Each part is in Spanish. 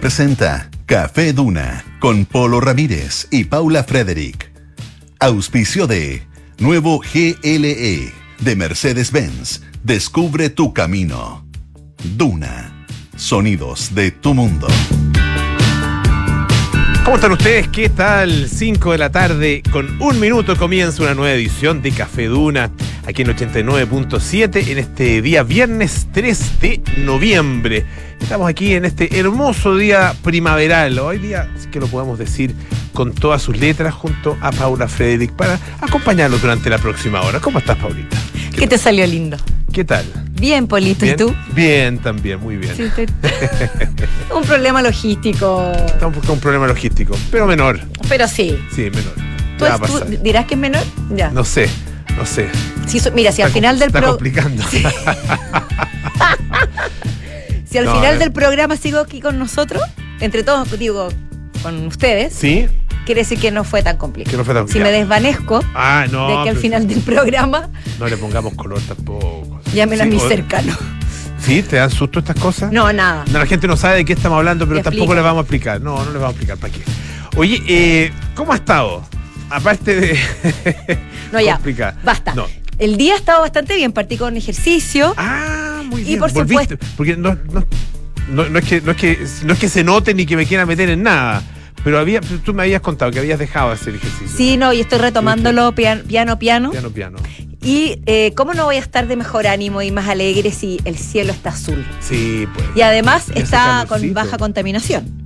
Presenta Café Duna con Polo Ramírez y Paula Frederick. Auspicio de Nuevo GLE de Mercedes-Benz. Descubre tu camino. Duna. Sonidos de tu mundo. ¿Cómo están ustedes? ¿Qué tal? 5 de la tarde, con un minuto comienza una nueva edición de Café Duna, aquí en 89.7, en este día viernes 3 de noviembre. Estamos aquí en este hermoso día primaveral, hoy día, si que lo podemos decir con todas sus letras, junto a Paula Frederick, para acompañarlos durante la próxima hora. ¿Cómo estás, Paulita? ¿Qué te salió lindo? ¿Qué tal? Bien, Polito. ¿y tú? Bien, también, muy bien. Sí, estoy- un problema logístico. Estamos con un problema logístico, pero menor. Pero sí. Sí, menor. ¿Tú, a tú pasar. dirás que es menor? Ya. No sé, no sé. Si mira, si al Está final del está pro- complicando. si al No, final eh. del programa sigo aquí con nosotros, entre todos, digo, con ustedes, ¿Sí? quiere decir que no fue tan complicado. Que no fue tan Si me complicado. desvanezco Ah, no. de que al final del programa No le pongamos color tampoco. Llamen a Sí, mi o- cercano. ¿Sí? ¿Te dan susto estas cosas? No, nada. No, la gente no sabe de qué estamos hablando, pero tampoco explico. le vamos a explicar. No, no le vamos a explicar. ¿Para qué? Oye, eh, ¿cómo ha estado? Aparte de. No, ya. Basta. No. El día ha estado bastante bien. Partí con ejercicio. Ah, muy Y bien. por Volviste. Porque no, no, no, no es que, no, es que, no es que se note ni que me quiera meter en nada. Pero había, tú me habías contado que habías dejado de hacer ejercicio. Sí, no, y estoy retomándolo pian- piano, piano. Piano, piano. Y eh, cómo no voy a estar de mejor ánimo y más alegre si el cielo está azul. Sí, pues. Y además Y está con baja contaminación.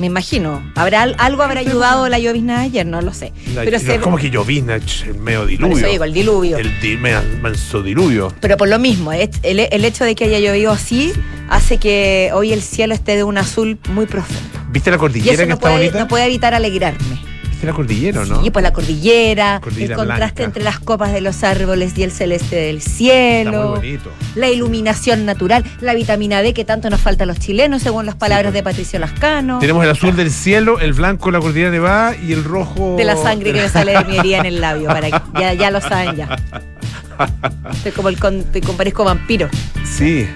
Me imagino. ¿Habrá al- algo habrá ayudado la llovizna de ayer? No lo sé. La- Pero, no, se, como que llovizna, el medio por diluvio. eso digo, el diluvio. El di- manso diluvio. Pero por lo mismo, el, el- el hecho de que haya llovido así hace que hoy el cielo esté de un azul muy profundo. ¿Viste la Y cordillera eso que no está puede, bonita? no puede evitar alegrarme. ¿Viste la cordillera o no? Sí, pues la cordillera, Cordillera el contraste blanca. entre las copas de los árboles y el celeste del Está cielo. muy bonito. la iluminación natural, la vitamina D que tanto nos falta a los chilenos, según las palabras pues. de Patricio Lascano. Tenemos el azul del cielo, el blanco de la cordillera nevada y el rojo. De la sangre de que me sale de mi herida en el labio, para que ya, ya lo saben ya. Estoy como el con, parezco vampiro. Sí.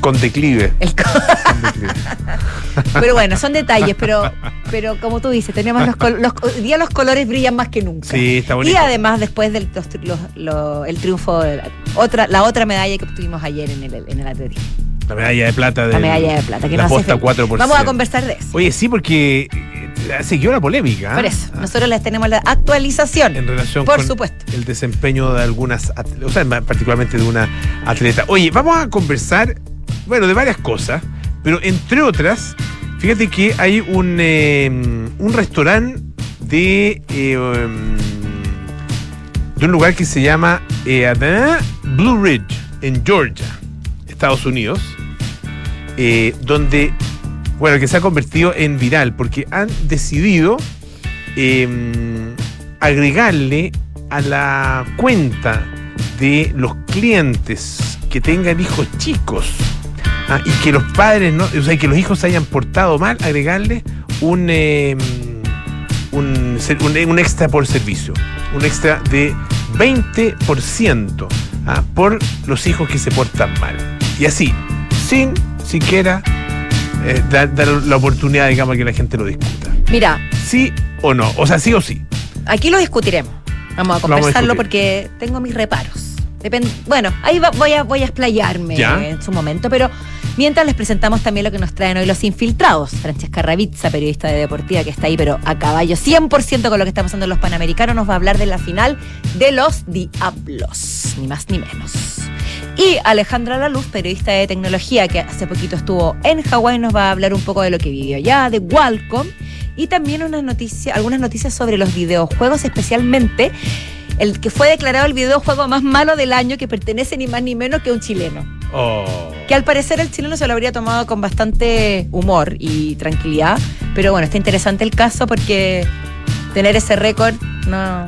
Con declive. El co- Con declive. pero bueno, son detalles, pero, pero como tú dices, tenemos los, col- los hoy día los colores brillan más que nunca. Sí, está bonito. Y además después del los los- el triunfo de la otra, la otra medalla que obtuvimos ayer en el, en el atletismo. La medalla de plata de La medalla de plata. Que la nos hace posta feliz. 4%. Vamos a conversar de eso. Oye, sí, porque eh, siguió la polémica. Por ¿ah? eso, nosotros les tenemos la actualización. En relación Por con supuesto. el desempeño de algunas, o sea, particularmente de una atleta. Oye, vamos a conversar, bueno, de varias cosas, pero entre otras, fíjate que hay un, eh, un restaurante de, um, de un lugar que se llama eh, Blue Ridge, en Georgia, Estados Unidos, eh, donde, bueno, que se ha convertido en viral, porque han decidido eh, agregarle a la cuenta de los clientes que tengan hijos chicos ah, y que los padres no, o sea, que los hijos se hayan portado mal, agregarle un, eh, un, un- un extra por servicio, un extra de 20% ah, por los hijos que se portan mal. Y así, sin siquiera eh, dar, dar la oportunidad, digamos, que la gente lo discuta. Mira, ¿Sí o no? O sea, sí o sí. aquí lo discutiremos. Vamos a Vamos a conversarlo porque tengo mis reparos. Depende, bueno, ahí va- voy, a, voy a explayarme Ya. en su momento, pero mientras les presentamos también lo que nos traen hoy los infiltrados. Francesca Ravizza, periodista de Deportiva, que está ahí, pero a caballo 100% con lo que está pasando los Panamericanos, nos va a hablar de la final de los Diablos, ni más ni menos. Y Alejandra Laluz, periodista de tecnología, que hace poquito estuvo en Hawái, nos va a hablar un poco de lo que vivió allá, de Qualcomm, y también unas noticias, algunas noticias sobre los videojuegos, especialmente el que fue declarado el videojuego más malo del año, que pertenece ni más ni menos que un chileno. Oh. Que al parecer el chileno se lo habría tomado con bastante humor y tranquilidad, pero bueno, está interesante el caso porque tener ese récord no,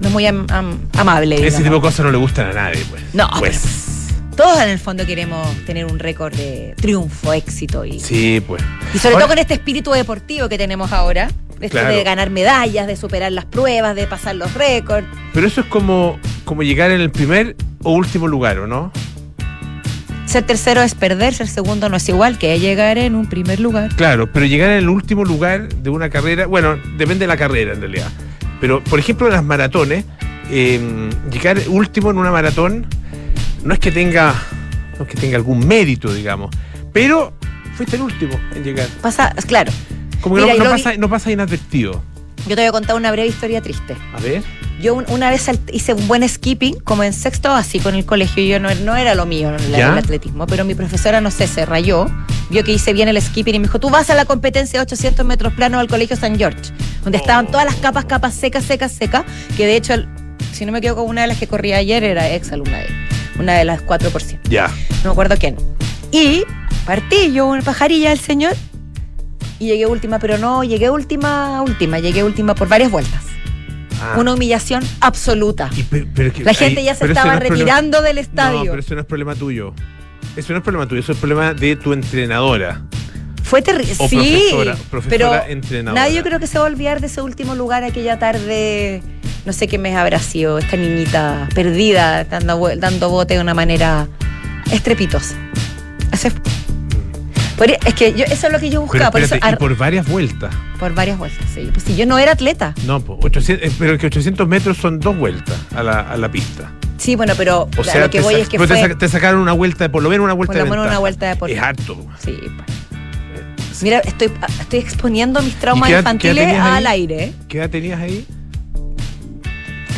no es muy am- am- amable. Ese tipo de cosas no le gustan a nadie, pues. No, pues. Todos en el fondo queremos tener un récord de triunfo, éxito y, Sí, pues. y sobre Ahora- todo con este espíritu deportivo que tenemos ahora. Esto Claro. de ganar medallas, de superar las pruebas, de pasar los récords. Pero eso es como, como llegar en el primer o último lugar, ¿o no? Ser tercero es perder, ser segundo no es igual que llegar en un primer lugar. Claro, pero llegar en el último lugar de una carrera, bueno, depende de la carrera en realidad. Pero, por ejemplo, en las maratones, eh, llegar último en una maratón no es que tenga, no es que tenga algún mérito, digamos, pero fuiste el último en llegar. Pasa, claro. Como que Mira, no, no vi- pasa, no pasa inadvertido. Yo te voy a contar una breve historia triste. A ver. Yo un- una vez hice un buen skipping, como en sexto así con el colegio. Yo no, no era lo mío ¿Ya? el atletismo, pero mi profesora, no sé, se rayó, vio que hice bien el skipping y me dijo, tú vas a la competencia de 800 metros plano al colegio San George, donde estaban todas las capas, capas secas, secas, secas, que de hecho, el- si no me equivoco, una de las que corría ayer era ex alumna de él, una de las 4%. Ya. No me acuerdo quién. Y partí yo una pajarilla del señor y llegué última, pero no, llegué última, última, llegué última por varias vueltas. Ah. Una humillación absoluta. Y pe- pero que- La gente ahí- ya se estaba no es problema- retirando del No, estadio. pero eso no es problema tuyo. Eso no es problema tuyo, eso es problema de tu entrenadora. Fue terrible. Sí, profesora- profesora pero entrenadora. nadie yo creo que se va a olvidar de ese último lugar aquella tarde. No sé qué mes habrá sido esta niñita perdida, dando, dando bote de una manera estrepitosa. Ese es que yo, eso es lo que yo Pero buscaba, por, eso, espérate, y por varias vueltas. por varias vueltas. Sí. Pues si yo no era atleta. No, po, 800, eh, pero que 800 metros son dos vueltas a la, a la pista. Sí, bueno, pero O a sea, lo que voy es que te fue. te sacaron una vuelta, por lo menos una vuelta Por lo de menos ventaja. una vuelta de por- Es harto. Sí, pues. Mira, estoy, estoy exponiendo mis traumas ¿Y qué edad- qué edad infantiles tenías ahí? al aire. ¿eh? ¿Qué edad tenías ahí?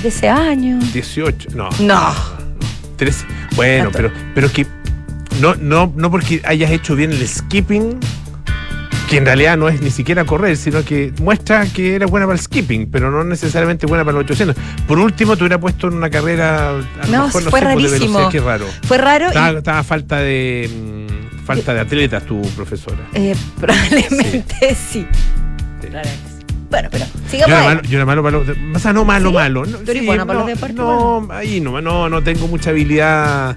13 años. 18. No. No. 13. Bueno, Tanto. pero, pero que no, no, no porque hayas hecho bien el skipping, que en realidad no es ni siquiera correr, sino que muestra que era buena para el skipping, pero no necesariamente buena para los 800. Por último, te hubiera puesto en una carrera, a No, mejor, no fue sé, pues, rarísimo. qué raro. Fue raro y Estaba, falta de mm, falta de atletas tu profesora. eh, probablemente sí. Sí. Bueno, pero Yo sigamos era, ahí. malo, yo era malo para los o sea, no malo, ¿Sí? malo. No, ¿Tú eres bueno para los deportes? No, ahí no, no, no tengo mucha habilidad.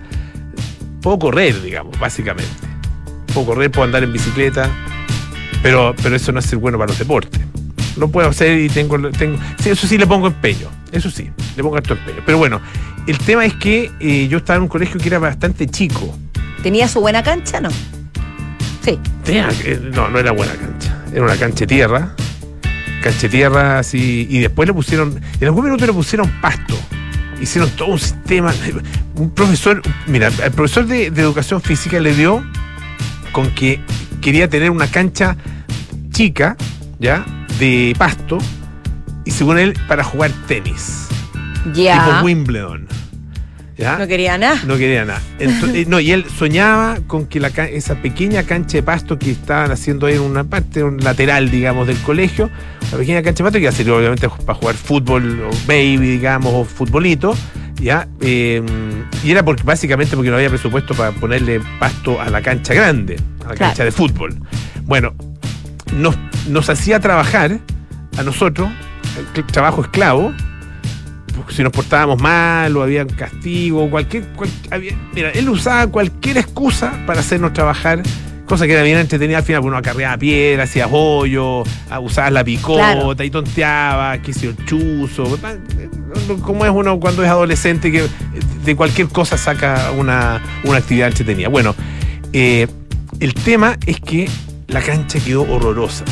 Puedo correr, digamos, básicamente. Puedo correr, puedo andar en bicicleta, pero, pero eso no es ser bueno para los deportes. Lo puedo hacer y tengo, tengo. Sí, eso sí le pongo empeño. Eso sí, le pongo harto empeño. Pero bueno, el tema es que eh, yo estaba en un colegio que era bastante chico. ¿Tenía su buena cancha? No. Sí. Tenía- eh, no, no era buena cancha. Era una cancha de tierra. Cancha de tierra así. Y después le pusieron. En algún minuto le pusieron pasto. Hicieron todo un sistema. Un profesor. Mira, el profesor de, de educación física le dio con que quería tener una cancha chica, ¿ya? De pasto. Y según él, para jugar tenis. Ya. Tipo Wimbledon. ¿Ya? No quería nada. No quería nada. Ento- eh, no, y él soñaba con que la, esa pequeña cancha de pasto que estaban haciendo ahí en una parte, un lateral, digamos, del colegio, la pequeña cancha de pasto que iba a servir obviamente para jugar fútbol o baby, digamos, o futbolito, ¿ya? Eh, y era porque, básicamente porque no había presupuesto para ponerle pasto a la cancha grande, a la Claro. cancha de fútbol. Bueno, nos, nos hacía trabajar a nosotros, el trabajo esclavo, si nos portábamos mal o había un castigo, cualquier, cual- había- mira, él usaba cualquier excusa para hacernos trabajar, cosa que era bien entretenida al final, porque uno acarreaba piedra, hacía hoyo, usabas la picota Claro. y tonteaba, yo, el chuzo, como es uno cuando es adolescente que de cualquier cosa saca una, una actividad entretenida. Bueno, eh, el tema es que la cancha quedó horrorosa.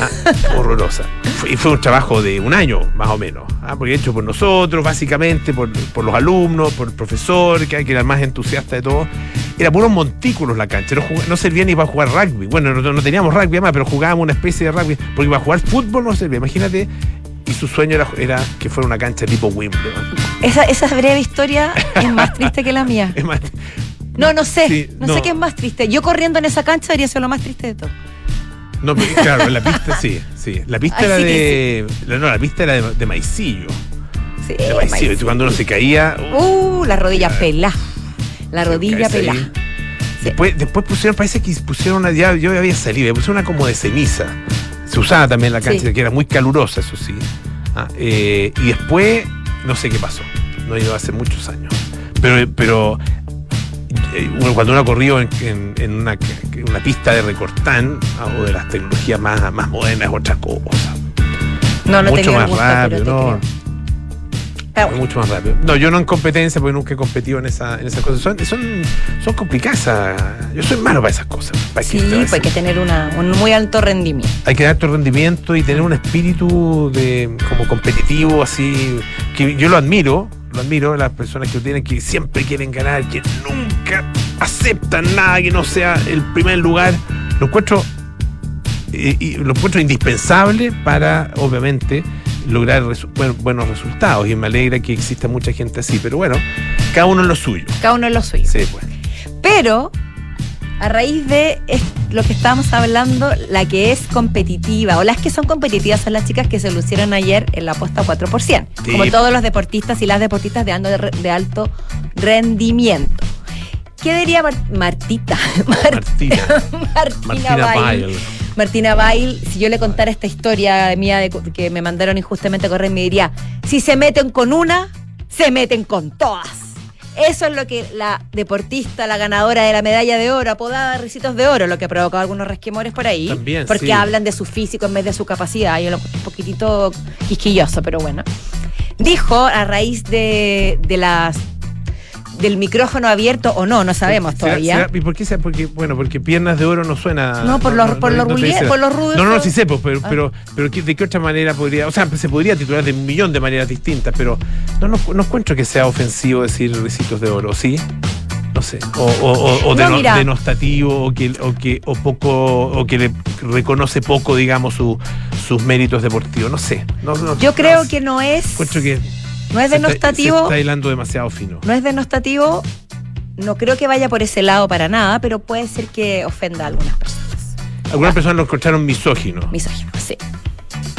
Ah, horrorosa. Y fue un trabajo de un año, más o menos. ah, porque hecho por nosotros, básicamente, por, por los alumnos, por el profesor, que, era el más entusiasta de todo. Era puros montículos la cancha. No, servía ni para jugar rugby. Bueno, no, no teníamos rugby además, pero jugábamos una especie de rugby. Porque para jugar fútbol no servía. Imagínate. Y su sueño era, era que fuera una cancha tipo Wimbledon. Esa, esa breve historia es más triste que la mía. Es más, No, no sé. Sí, no, no. sé qué es más triste. Yo corriendo en esa cancha debería ser lo más triste de todo. No, pero, claro, la pista sí, sí. La pista era de. la- No, la pista era de, de maicillo. Sí, De maicillo. maíz. Cuando uno se caía. uh, Uh, la rodilla pelá. La rodilla pelá. Después, después pusieron, parece que pusieron una, ya yo había salido, pusieron una como de ceniza. Se usaba también la cancha, que era muy calurosa, eso sí. Ah, eh, y después, no sé qué pasó. No ido hace muchos años. Pero, pero eh, bueno, cuando uno ha corrido en, en- en una, una pista de recortán ah, o de las tecnologías más, más modernas otra cosa. No, no mucho más gusto, rápido, ¿no? bueno, mucho más rápido. No, yo no en competencia porque nunca he competido en, esa, en esas cosas. Son, son, son complicadas. Yo soy malo para esas cosas. ¿Para qué sí, pues hay que tener una, un muy alto rendimiento. Hay que dar tu rendimiento y tener un espíritu de como competitivo, así, que yo lo admiro, lo admiro, las personas que lo tienen, que siempre quieren ganar, que nunca aceptan nada que no sea el primer lugar. Lo encuentro, eh, y lo encuentro indispensable para, obviamente, lograr resu- buenos resultados. Y me alegra que exista mucha gente así, pero bueno, cada uno en lo suyo. Cada uno es lo suyo. Sí, pues. Pero, a raíz de lo que estábamos hablando, la que es competitiva, o las que son competitivas son las chicas que se lucieron ayer en la apuesta 4%. Sí. Como todos los deportistas y las deportistas de, alto- de alto rendimiento. ¿Qué diría Mar- Martita? Martina. Martina, Martina Bail. Bail. Martina Bail, si yo le contara esta historia mía de, que me mandaron injustamente a correr, me diría, si se meten con una, se meten con todas. Eso es lo que la deportista, la ganadora de la medalla de oro, apodada Ricitos de Oro, lo que ha provocado algunos resquemores por ahí. También, porque sí. hablan de su físico en vez de su capacidad. Yo lo un poquitito quisquilloso, pero bueno. Dijo a raíz de, de las del micrófono abierto o no, no sabemos ¿Será- todavía. será- ¿Y por qué? sea? Porque, bueno, porque piernas de oro no suena. No, por los- por los por los rudos No, no, no, son- sí sé, pues, pero, Ah. pero, pero ¿qué- ¿de qué otra manera podría.? O sea, se podría titular de un millón de maneras distintas, pero no, no, no encuentro que sea ofensivo decir recitos de oro, ¿sí? No sé. O, o, o- No, mira. denostativo, o que, o, que, o, poco, o que le reconoce poco, digamos, su- sus méritos deportivos. No sé. No, no- Yo creo no, que no es, que. No es se está- denostativo. Se está hilando demasiado fino. No es denostativo, no creo que vaya por ese lado para nada, pero puede ser que ofenda a algunas personas. Algunas personas lo encontraron misógino. Misógino, sí.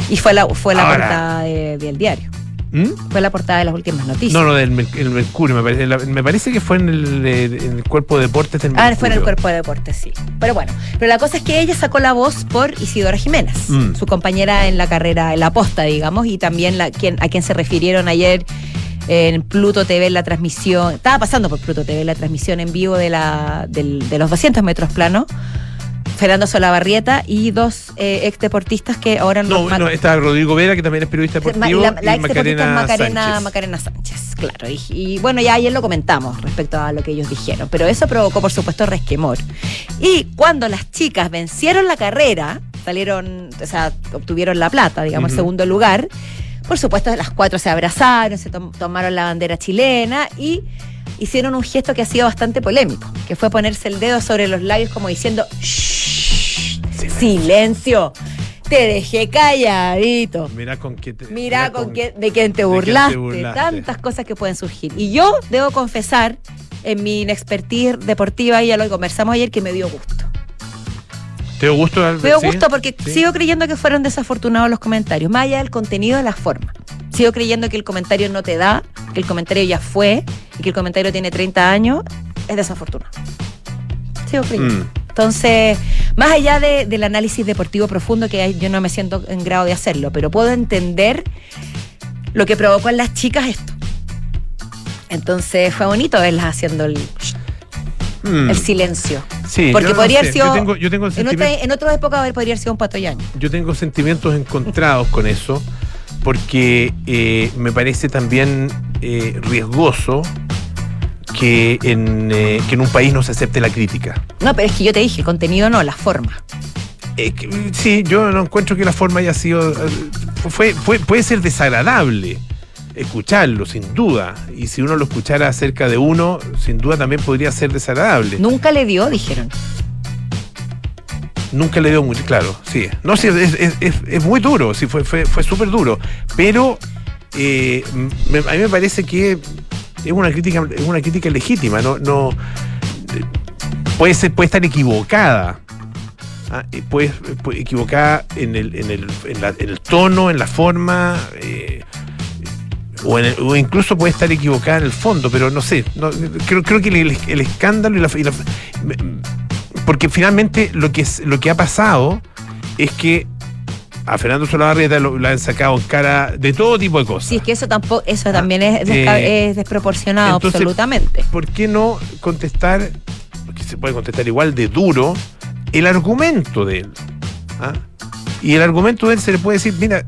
Y fue la, fue la Ahora. portada de- del diario. ¿Mm? Fue la portada de las últimas noticias. No, no, del Mer- el Mercurio. Me parece, la- me parece que fue en el, en el cuerpo de deportes del Ah, fue en el cuerpo de deportes, sí. Pero bueno, pero la cosa es que ella sacó la voz por Isidora Jiménez, Mm. su compañera en la carrera, en la posta, digamos, y también la, quien, a quien se refirieron ayer en Pluto TV la transmisión. Estaba pasando por Pluto TV la transmisión en vivo de, la, del- de los 200 metros plano. Fernando Solabarrieta y dos eh, ex deportistas que ahora No, man- no, está Rodrigo Vera, que también es periodista deportivo, la, la y ex deportista es Macarena, Macarena, Sánchez. Macarena Sánchez, claro. Y, y bueno, ya ayer lo comentamos respecto a lo que ellos dijeron, pero eso provocó, por supuesto, resquemor. Y cuando las chicas vencieron la carrera, salieron, o sea, obtuvieron la plata, digamos, Ujú. segundo lugar, por supuesto, las cuatro se abrazaron, se tom- tomaron la bandera chilena y hicieron un gesto que ha sido bastante polémico, que fue ponerse el dedo sobre los labios como diciendo, "Shh, silencio, te dejé calladito. Mira con qué te, Mira con, qué- de quién te te burlaste, burlaste. tantas cosas que pueden surgir. Y yo debo confesar, en mi inexpertise deportiva, y ya lo conversamos ayer, que me dio gusto. ¿Te dio gusto? Albert? Me dio ¿Sí? gusto porque Sí. sigo creyendo que fueron desafortunados los comentarios, más allá del contenido de la forma. Sigo creyendo que el comentario no te da, que el comentario ya fue, y que el comentario tiene 30 años, es desafortunado. Creyendo. Mm. Entonces, más allá de- del análisis deportivo profundo, que yo no me siento en grado de hacerlo, pero puedo entender lo que provocó en las chicas esto. Entonces fue bonito verlas haciendo el, Mm. el silencio. Sí, Porque no podría haber sido. Yo tengo, yo tengo en, otra, sentimientos- en otra época haber- podría haber sido un patoyaño. yo tengo sentimientos encontrados con eso, porque eh, me parece también eh, riesgoso que en, eh, que en un país no se acepte la crítica. No, pero es que yo te dije, el contenido no, la forma. Eh, que, mm, sí, yo no encuentro que la forma haya sido. eh, Fue, fue- puede ser desagradable escucharlo, sin duda. Y si uno lo escuchara acerca de uno, sin duda también podría ser desagradable. Nunca le dio, dijeron. Nunca le dio mucho, claro, sí. No, sí, es, es- es- es muy duro, sí, fue, fue, fue súper duro. Pero eh, me- a mí me parece que es una crítica, es una crítica legítima, no, no puede ser, puede estar equivocada. Ah, puede, puede- equivocada en el, en, el, en, el tono, en la forma, eh, o, incluso puede estar equivocada en el fondo, pero no sé, no, creo, creo que el, escándalo y la, y la- porque finalmente lo que, es, lo que ha pasado es que a Fernando Solabarrieta lo, lo han sacado en cara de todo tipo de cosas. Sí, es que eso tampoco, eso también es, Ah, eh, es desproporcionado entonces- absolutamente. ¿Por qué no contestar, que se puede contestar igual de duro, el argumento de él? ¿Ah? Y el argumento de él se le puede decir, mira,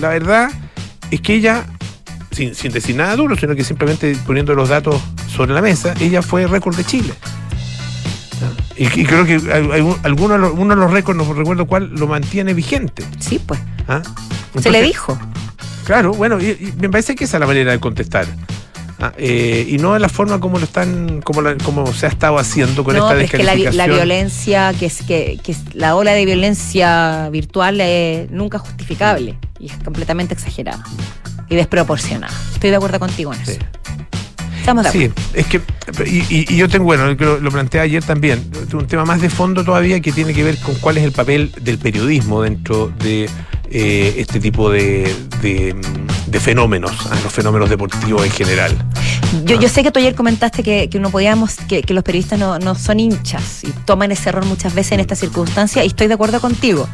la verdad es que ella sin, sin decir nada duro, sino que simplemente poniendo los datos sobre la mesa, ella fue récord de Chile. Y, y creo que hay- hay un- alguno de los, uno de los récords, no recuerdo cuál, lo mantiene vigente. Sí, pues. ¿ah? Se le dijo. Claro, bueno, y, y me parece que esa es la manera de contestar. Ah, eh, y no de la forma como lo están, como, la- como se ha estado haciendo con no, esta pero es que la, descalificación. la violencia, que es que, que es- la ola de violencia virtual es nunca justificable y es completamente exagerada y desproporcionada. Estoy de acuerdo contigo en eso. Sí. Estamos de acuerdo. Sí, es que, y, y- y yo tengo, bueno, lo, lo planteé ayer también, un tema más de fondo todavía que tiene que ver con cuál es el papel del periodismo dentro de eh, este tipo de, de, de fenómenos, ah, los fenómenos deportivos en general. Yo, yo sé que tú ayer comentaste que, que no podíamos, que, que los periodistas no, no son hinchas y toman ese error muchas veces en estas circunstancias y estoy de acuerdo contigo.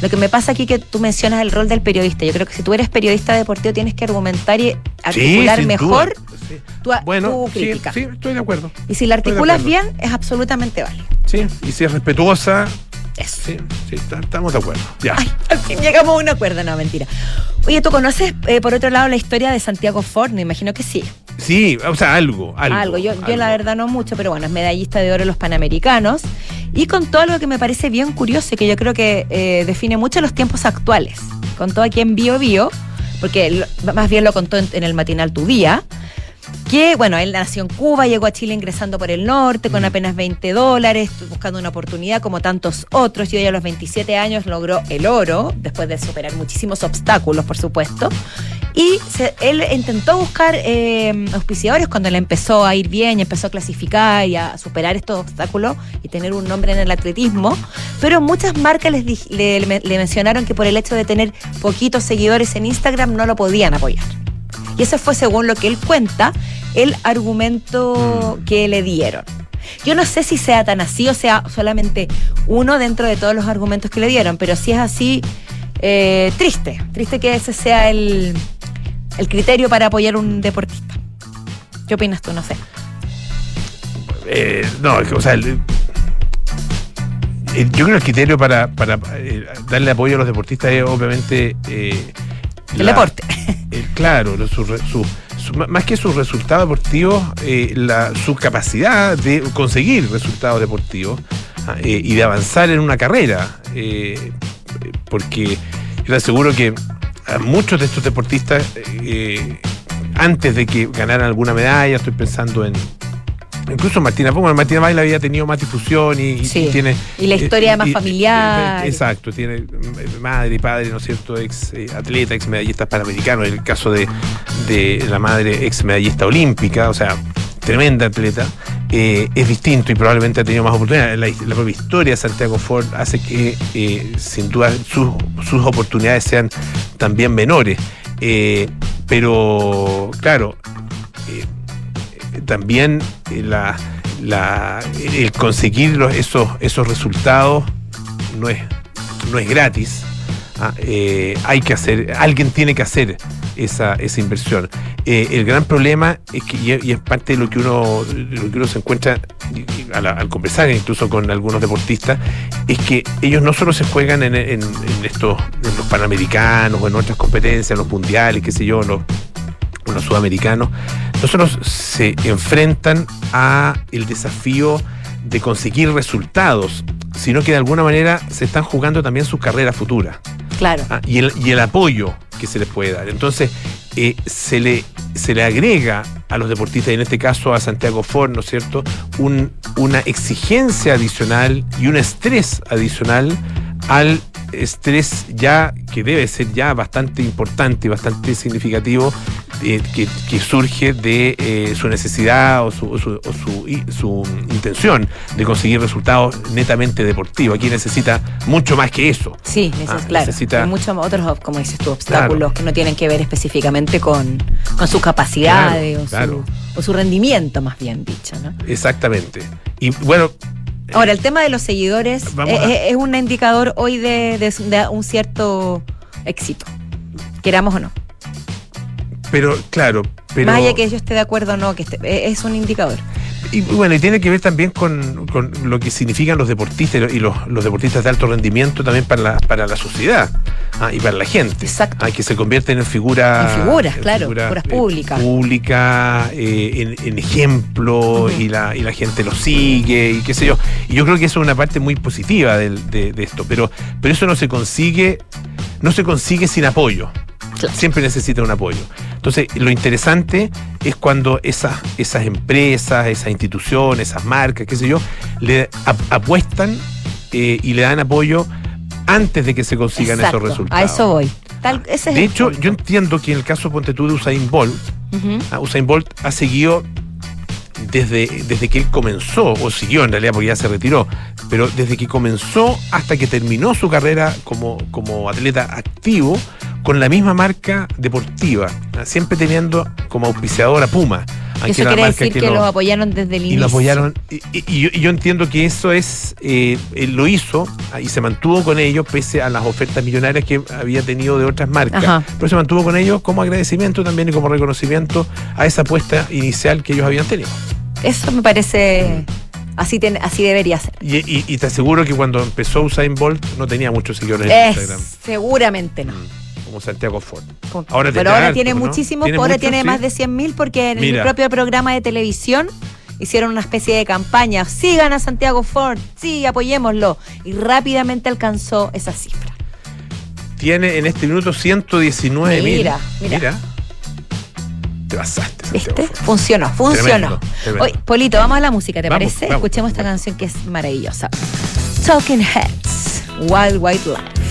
Lo que me pasa aquí que tú mencionas el rol del periodista. Yo creo que si tú eres periodista deportivo tienes que argumentar y articular mejor. Sí. tu, Bueno, tu sí, crítica. sí, estoy de acuerdo. Y si la articulas bien, es absolutamente válido. Sí, y si es respetuosa, Eso. sí, sí, estamos de acuerdo. Ya. Ay, al fin llegamos a un acuerdo, no, mentira. Oye, ¿tú conoces, eh, por otro lado, la historia de Santiago Ford? Me imagino que sí. Sí, o sea, algo, algo. Algo. Yo, yo la verdad no mucho, pero bueno, es medallista de oro en los Panamericanos. Y con todo algo que me parece bien curioso y que yo creo que eh, define mucho los tiempos actuales. Contó aquí en Bio Bio, porque lo- más bien lo contó en, en el matinal Tu Día, que bueno, él nació en Cuba, llegó a Chile ingresando por el norte con Mm. apenas 20 dólares, buscando una oportunidad como tantos otros. Y hoy a los 27 años logró el oro, después de superar muchísimos obstáculos, por supuesto. Y se- él intentó buscar eh, auspiciadores cuando le empezó a ir bien y empezó a clasificar y a superar estos obstáculos y tener un nombre en el atletismo. Pero muchas marcas les dij- le, le- le mencionaron que por el hecho de tener poquitos seguidores en Instagram no lo podían apoyar. Y ese fue, según lo que él cuenta, el argumento que le dieron. Yo no sé si sea tan así o sea solamente uno dentro de todos los argumentos que le dieron, pero si es así, eh, triste. Triste que ese sea el, el criterio para apoyar un deportista. ¿Qué opinas tú? No sé. Eh, no, es que, o sea, el- eh, yo creo que el criterio para, para eh, darle apoyo a los deportistas es obviamente El la- deporte. eh, claro, su su- su- más que sus resultados deportivos, eh, la- su capacidad de conseguir resultados deportivos ah, eh, y de avanzar en una carrera. porque yo te aseguro que a muchos de estos deportistas, antes de que ganaran alguna medalla, estoy pensando en. Incluso Martina Poma, Martina Baila había tenido más difusión y, y Sí. tiene. Y la historia más familiar. eh, exacto, tiene mm, madre y padre, ¿no es cierto? Ex eh, atleta, ex medallistas panamericanos. El caso de, de la madre ex medallista olímpica, o sea, tremenda atleta. eh, es distinto y probablemente ha tenido más oportunidades. La, la propia historia de Santiago Ford hace que, eh, sin duda, sus, sus oportunidades sean también menores. Eh, pero, claro, eh, también eh, el conseguir esos, esos resultados no es, no es gratis. Ah, eh, hay que hacer, alguien tiene que hacer esa, esa inversión. Eh, el gran problema es que, y es- parte de lo que uno, lo que uno se encuentra al, conversar incluso con algunos deportistas, es que ellos no solo se juegan en, en- estos, en los panamericanos o en otras competencias, en los mundiales, qué sé yo, los, los sudamericanos, no solo se enfrentan a el desafío de conseguir resultados, sino que de alguna manera se están jugando también sus carreras futuras. Claro. Ah, y, el, y el apoyo que se les puede dar. Entonces, eh, se, le, se le agrega a los deportistas, y en este caso a Santiago Ford, ¿no es cierto?, un- una exigencia adicional y un estrés adicional al estrés ya que debe ser ya bastante importante y bastante significativo eh, que, que surge de eh, su necesidad o su, o su- o su- intención de conseguir resultados netamente deportivos. Aquí necesita mucho más que eso. Sí, neces- Ah, claro. necesita- Hay muchos otros, como dices tú, obstáculos que no tienen que ver específicamente con, con sus capacidades Claro, o, claro. O su rendimiento, más bien dicho. ¿no? Exactamente. Y bueno, Ahora, el tema de los seguidores es, a- es un indicador hoy de, de- de un cierto éxito, queramos o no. pero claro, pero Más allá que yo esté de acuerdo o no, que esté- es un indicador. Y bueno, y tiene que ver también con, con lo que significan los deportistas y los, los deportistas de alto rendimiento también para la, para la sociedad ah, y para la gente. Exacto. Ah, que se convierten en figuras. En figuras, claro, figuras, figuras eh, públicas. públicas, eh, en, en ejemplo, y, la, y la gente los sigue, y qué sé yo. Y yo creo que eso es una parte muy positiva del- de, de esto, pero, pero eso no se consigue, no se consigue sin apoyo. Claro. Siempre necesita un apoyo. Entonces, lo interesante es cuando esas, esas empresas, esas instituciones, esas marcas, qué sé yo, le ap- apuestan eh, y le dan apoyo antes de que se consigan Exacto, esos resultados. A eso voy. Tal, ese es De hecho, punto. yo entiendo que en el caso ponte tú de Usain Bolt, ah, Usain Bolt ha seguido desde, desde que él comenzó, o siguió en realidad porque ya se retiró, pero desde que comenzó hasta que terminó su carrera como, como atleta activo con la misma marca deportiva, siempre teniendo como auspiciadora Puma. Eso quiere decir que, lo- los apoyaron desde el y inicio. lo apoyaron. Y, y- y yo, y yo entiendo que eso es, eh, él lo hizo ah, y se mantuvo con ellos pese a las ofertas millonarias que había tenido de otras marcas. Ajá. Pero se mantuvo con ellos como agradecimiento también y como reconocimiento a esa apuesta inicial que ellos habían tenido. Eso me parece. Así, ten- así debería ser. Y, y- y te aseguro que cuando empezó Usain Bolt no tenía muchos seguidores en Es, Instagram, seguramente no. mm, como Santiago Ford. Ahora Pero ahora tiene muchísimos, ¿Tiene ahora tiene Sí. más de 100 mil porque en Mira. el propio programa de televisión hicieron una especie de campaña. Sigan a Santiago Ford, sí, apoyémoslo. Y rápidamente alcanzó esa cifra. Tiene en este minuto 119 mil. Mira, mira. Te ¿Viste? Funcionó, funcionó. Tremendo, tremendo. Oye, Polito, vamos a la música, ¿te Vamos, parece? vamos. Escuchemos esta canción que es maravillosa. Talking Heads, Wild White Life.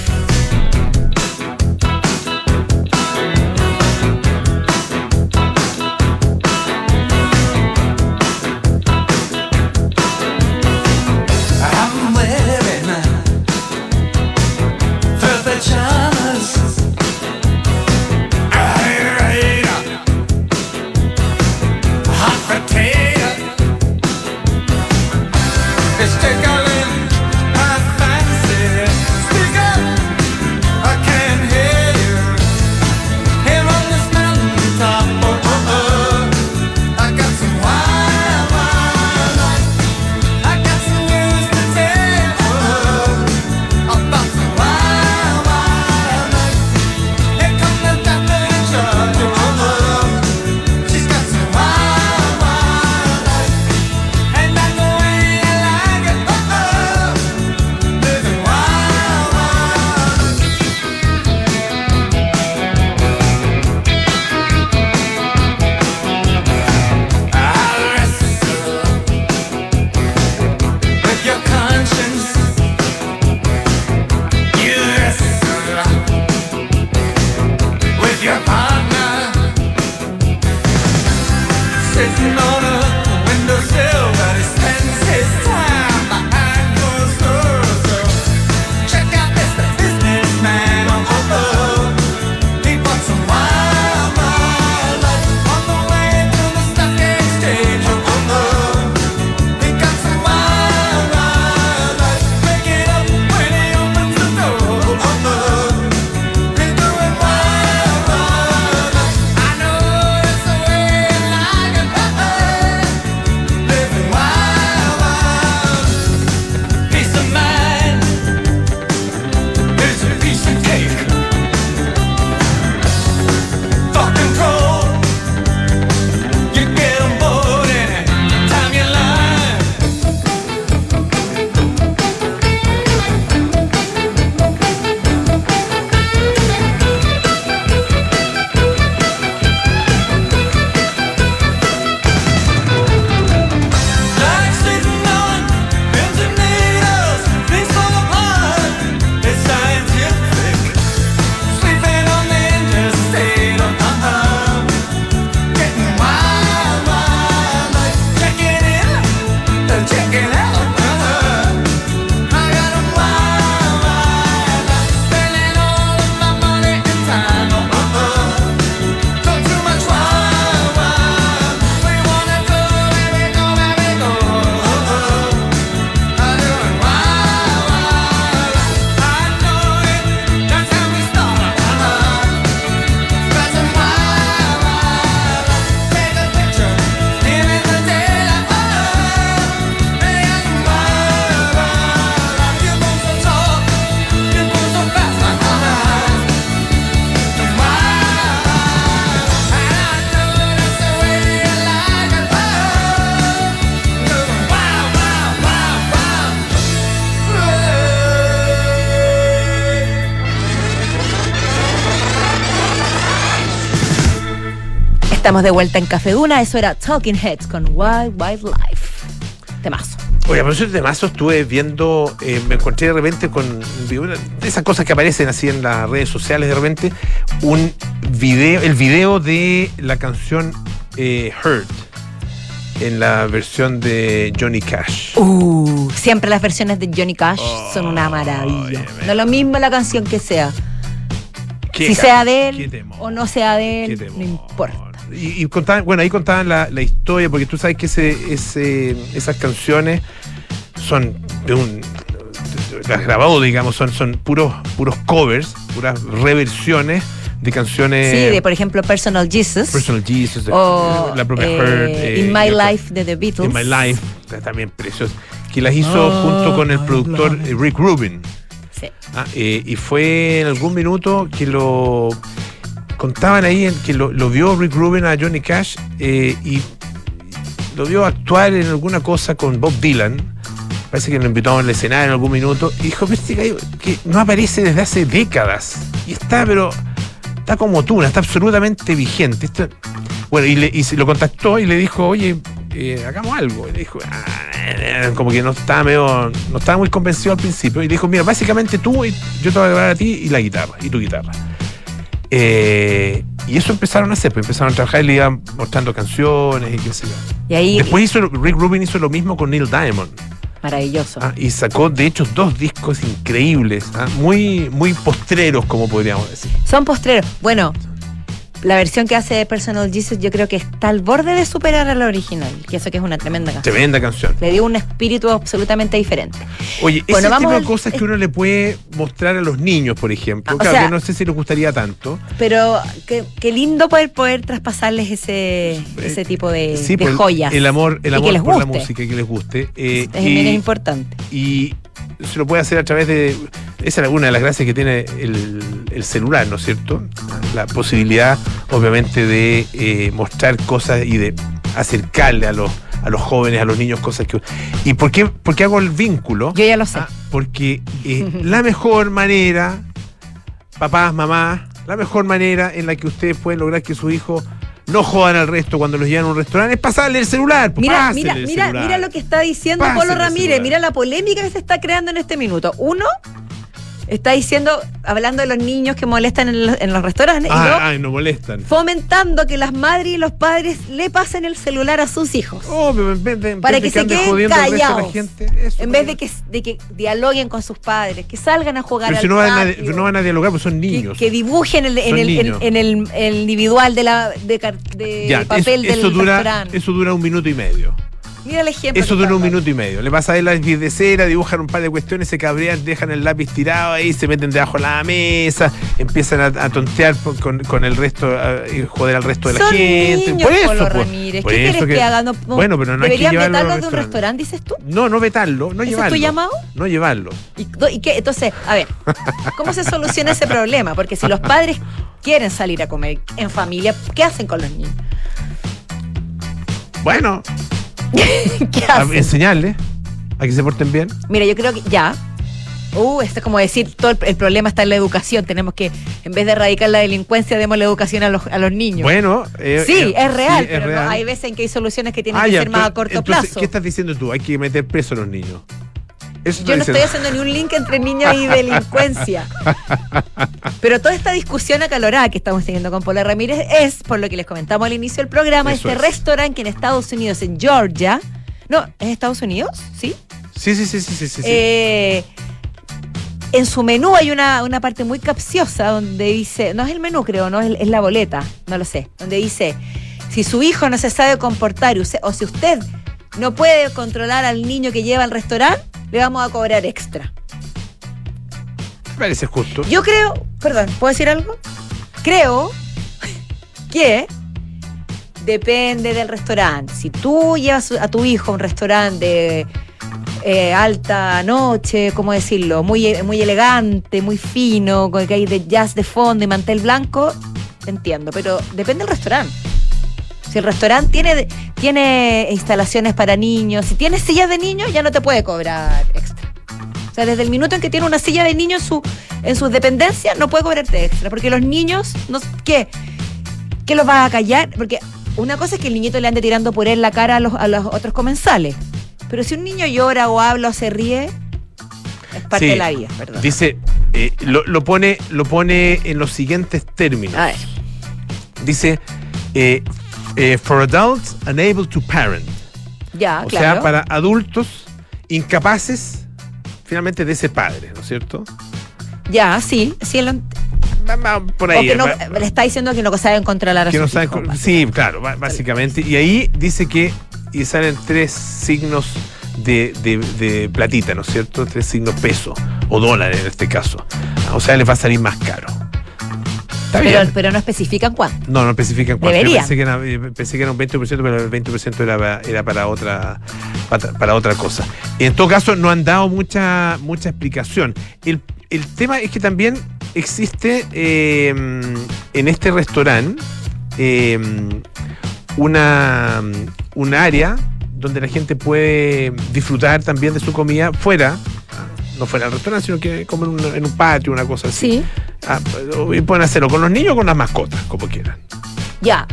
Estamos de vuelta en Café Duna. Eso era Talking Heads con Wild Wildlife. Temazo. Oye, por eso de mazo estuve viendo, eh, me encontré de repente con de esas cosas que aparecen así en las redes sociales de repente, un video, el video de la canción eh, Hurt en la versión de Johnny Cash. Uh, siempre las versiones de Johnny Cash son una maravilla. Oye, No lo mismo la canción que sea. Si sea de él o no sea de él, no importa. Y, y contaban, bueno, ahí contaban la, la historia, porque tú sabes que ese, ese, esas canciones son de un. Las grabado, digamos, son, son puros, puros covers, puras reversiones de canciones. sí, de por ejemplo Personal Jesus Personal Jesus, de- o la propia eh, Hurt. eh, In My Life de The Beatles. In My Life, también precioso. Que las hizo Oh, junto con el productor eh, Rick Rubin. Sí. Ah, eh, y fue en algún minuto que lo contaban ahí en que lo, vio Rick Rubin a Johnny Cash eh, y lo vio actuar en alguna cosa con Bob Dylan. Parece que lo invitó al escenario en algún minuto y dijo, "Pero este que no aparece desde hace décadas. Y está, pero está como tú, está absolutamente vigente. Bueno, y, le, y lo contactó y le dijo, oye, eh, hagamos algo. Y le dijo, "Ah", como que no estaba medio, no estaba muy convencido al principio. Y le dijo, mira, básicamente tú, yo te voy a grabar a ti y la guitarra, y tu guitarra. Eh, y eso empezaron a hacer, pues empezaron a trabajar y le iban mostrando canciones y qué sé yo. Y ahí, Después hizo, Rick Rubin hizo lo mismo con Neil Diamond. maravilloso. ah, y sacó, de hecho, dos discos increíbles, ah, muy, muy postreros, como podríamos decir. Son postreros. Bueno, la versión que hace de Personal Jesus yo creo que está al borde de superar a la original, que eso que es una tremenda canción. Tremenda canción. Le dio un espíritu absolutamente diferente. Oye, Bueno, ese vamos tipo de al- cosas que uno le puede mostrar a los niños, por ejemplo. Ah, o claro, sea- que no sé si les gustaría tanto. Pero qué, qué lindo poder poder traspasarles ese, ese tipo de, Sí, de pues, joyas. El amor, el amor por la música que les guste. eh, Es, también es y, importante. y se lo puede hacer a través de. Esa es una de las gracias que tiene el, el celular, ¿no es cierto? La posibilidad, obviamente, de eh, mostrar cosas y de acercarle a los, a los jóvenes, a los niños, cosas que. ¿Y por qué, por qué hago el vínculo? Yo ya lo sé. Ah, porque eh, la mejor manera, papás, mamás, la mejor manera en la que ustedes pueden lograr que sus hijos no jodan al resto cuando los llevan a un restaurante es pasarle el celular. pues, Mira, mira, el mira, celular. mira lo que está diciendo Polo Ramírez, mira la polémica que se está creando en este minuto. Uno, está diciendo, hablando de los niños que molestan en los, en los restaurantes, y Ah, ay, no molestan. fomentando que las madres y los padres le pasen el celular a sus hijos. Oh, pero en vez de, en para vez que se queden callados. gente, eso, En vez de que, de que dialoguen con sus padres, que salgan a jugar Pero al si no van, a, patio, no van a dialogar, pues son que, niños. que dibujen el- en, el, en, el, el individual de la de, car- de Ya, papel eso, del dura, restaurante. eso dura un minuto y medio. Mira el ejemplo. Eso que dura un minuto y medio. Le pasa a él la de cera, dibujan un par de cuestiones, se cabrean, dejan el lápiz tirado ahí, se meten debajo de la mesa, empiezan a, a tontear por- con, con el resto, a- y joder al resto de la Son gente. niños, por eso, Polo pues. Ramírez. Por ¿Qué quieres que, hagan? No- no- Bueno, pero no hay que ¿Deberían llevarlo vetarlos al de un restaurante. dices tú? No, no vetarlo, no ¿Ese es tu llevarlo. llamado? No llevarlo. ¿Y, do- y qué? Entonces, a ver, ¿cómo se soluciona ese problema? Porque si los padres quieren salir a comer en familia, ¿qué hacen con los niños? Bueno, ¿Qué a- enseñarle a que se porten bien. Mira, yo creo que ya. Uh, esto es como decir, todo el, el problema está en la educación. Tenemos que, en vez de erradicar la delincuencia, demos la educación a los, a los niños. Bueno, eh, sí, eh, es real, sí, pero no- real. hay veces en que hay soluciones que tienen Ah, que ya, ser más a corto entonces, plazo. ¿Qué estás diciendo tú? Hay que meter preso a los niños. Eso Yo no estoy haciendo ni un link entre niños y delincuencia. Pero toda esta discusión acalorada que estamos teniendo con Paula Ramírez es, por lo que les comentamos al inicio del programa, Eso este es. restaurante que en Estados Unidos, en Georgia. No, ¿es Estados Unidos? Sí. Sí, sí, sí, sí, sí, sí. Eh, en su menú hay una, una parte muy capciosa donde dice, no es el menú creo, no es, es la boleta, no lo sé, donde dice, si su hijo no se sabe comportar o si usted no puede controlar al niño que lleva al restaurante, le vamos a cobrar extra. Me parece justo. Yo creo, perdón, ¿puedo decir algo? Creo que depende del restaurante. Si tú llevas a tu hijo a un restaurante de eh, alta noche, ¿cómo decirlo? Muy, muy elegante, muy fino, con que hay de jazz de fondo y mantel blanco, entiendo, pero depende del restaurante. Si el restaurante tiene, tiene instalaciones para niños, si tiene sillas de niños, ya no te puede cobrar extra. O sea, desde el minuto en que tiene una silla de niño en, su, en sus dependencias, no puede cobrarte extra. Porque los niños, no, ¿qué? ¿Qué los va a callar? Porque una cosa es que el niñito le ande tirando por él la cara a los, a los otros comensales. Pero si un niño llora o habla o se ríe, es parte Sí. de la vida, ¿verdad? Dice, eh, lo, lo pone, lo pone en los siguientes términos. A ver, Dice, eh, eh, for adults unable to parent. ya, o claro. sea, para adultos incapaces finalmente de ser padres, ¿no es cierto? Ya, sí, sí. lo- por o ahí. que no, va- le está diciendo que no saben controlar a que no saben hijos, sí, claro, básicamente. Y ahí dice que y salen tres signos de, de- de platita, ¿no es cierto? Tres signos peso o dólar en este caso. O sea, les va a salir más caro. Está Pero, bien. pero no especifican cuánto. No, no especifican cuánto. Yo Deberían. Pensé que, era, pensé que era un 20%, pero el 20% era, para- era para otra para, para otra cosa. En todo caso, no han dado mucha mucha explicación. El, el tema es que también existe eh, en este restaurante eh, una un área donde la gente puede disfrutar también de su comida fuera, no fuera del restaurante, sino que comer en un, en un patio, una cosa así. Sí, Ah, y pueden hacerlo con los niños o con las mascotas, como quieran. ya.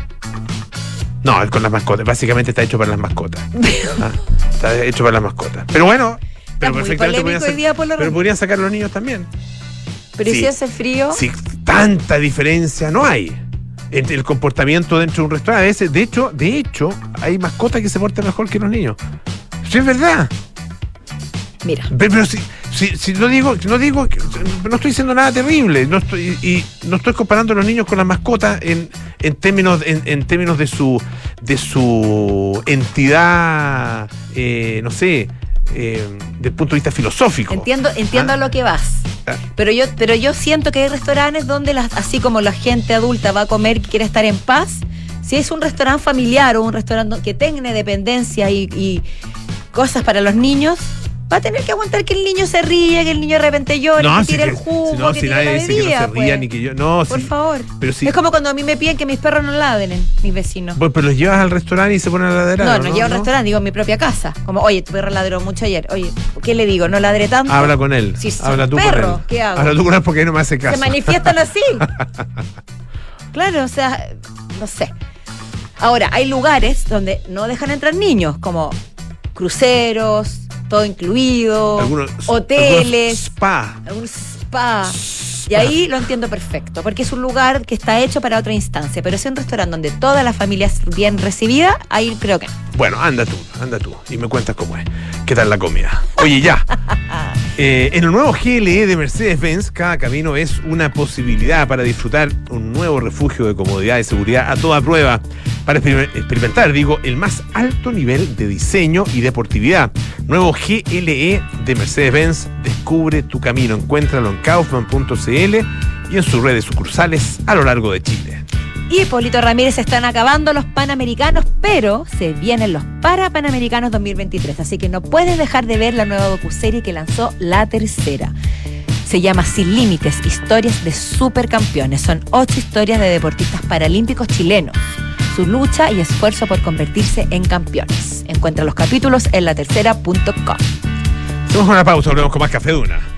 No, es con las mascotas. Básicamente está hecho para las mascotas. Ah, está hecho para las mascotas. Pero bueno, pero perfectamente podrían, día, pero podrían sacar los niños también. Pero ¿y Sí. si hace frío? Si tanta diferencia no hay entre el comportamiento dentro de un restaurante. A veces, de hecho, de hecho, hay mascotas que se portan mejor que los niños. Sí, es verdad. Mira. Pero, pero si, si, si no digo, no digo, no estoy diciendo nada terrible, no estoy, y no estoy comparando a los niños con las mascotas en, en términos, en, en términos de su, de su entidad, eh, no sé, eh, del punto de vista filosófico. Entiendo, entiendo Ah. a lo que vas. Ah. Pero yo, pero yo siento que hay restaurantes donde las, así como la gente adulta va a comer y quiere estar en paz, si es un restaurante familiar o un restaurante que tenga dependencia y, y cosas para los niños, va a tener que aguantar que el niño se ríe, que el niño de repente llore, que si tire el jugo, si no, que si nadie la dice que no bebida, se ría pues. ni que yo. No, Por favor. Pero. Es como cuando a mí me piden que mis perros no ladren, mis vecinos. Bueno, pero los llevas al restaurante y se ponen a ladrar. No, ¿o no, llevo a un restaurante, digo en mi propia casa. Como, oye, tu perro ladró mucho ayer. Oye, ¿qué le digo? ¿No ladré tanto? Habla con él. Si Habla tú perro, con él. ¿qué hago? Habla tú con él porque no me hace caso. se manifiestan así. claro, o sea, no sé. Ahora, hay lugares donde no dejan entrar niños, como cruceros, todo incluido, Algunos- hoteles, algunos spa. algún spa. Y ahí lo entiendo perfecto, porque es un lugar que está hecho para otra instancia. Pero si es un restaurante donde toda la familia es bien recibida, ahí creo que no. Bueno, anda tú, anda tú y me cuentas cómo es. ¿Qué tal la comida? Oye, ya. Eh, en el nuevo GLE de Mercedes-Benz, cada camino es una posibilidad para disfrutar un nuevo refugio de comodidad y seguridad a toda prueba. Para exper- experimentar, digo, el más alto nivel de diseño y deportividad. Nuevo GLE de Mercedes-Benz, descubre tu camino. Encuéntralo en kaufman.cl y en sus redes sucursales a lo largo de Chile. Y Polito Ramírez están acabando los Panamericanos, pero se vienen los para Panamericanos 2023, así que no puedes dejar de ver la nueva docuserie que lanzó la tercera. Se llama Sin Límites, historias de supercampeones. Son ocho historias de deportistas paralímpicos chilenos, su lucha y esfuerzo por convertirse en campeones. Encuentra los capítulos en latercera.com. Hacemos una pausa, volvemos con más Café Duna.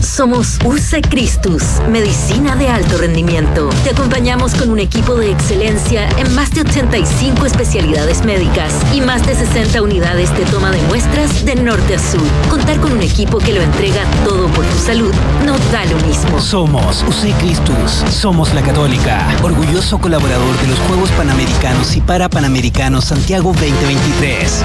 Somos UC Christus, medicina de alto rendimiento. Te acompañamos con un equipo de excelencia en más de 85 especialidades médicas y más de 60 unidades de toma de muestras de norte a sur. Contar con un equipo que lo entrega todo por tu salud no da lo mismo. Somos UC Christus, somos la Católica, orgulloso colaborador de los Juegos Panamericanos y Parapanamericanos Santiago 2023.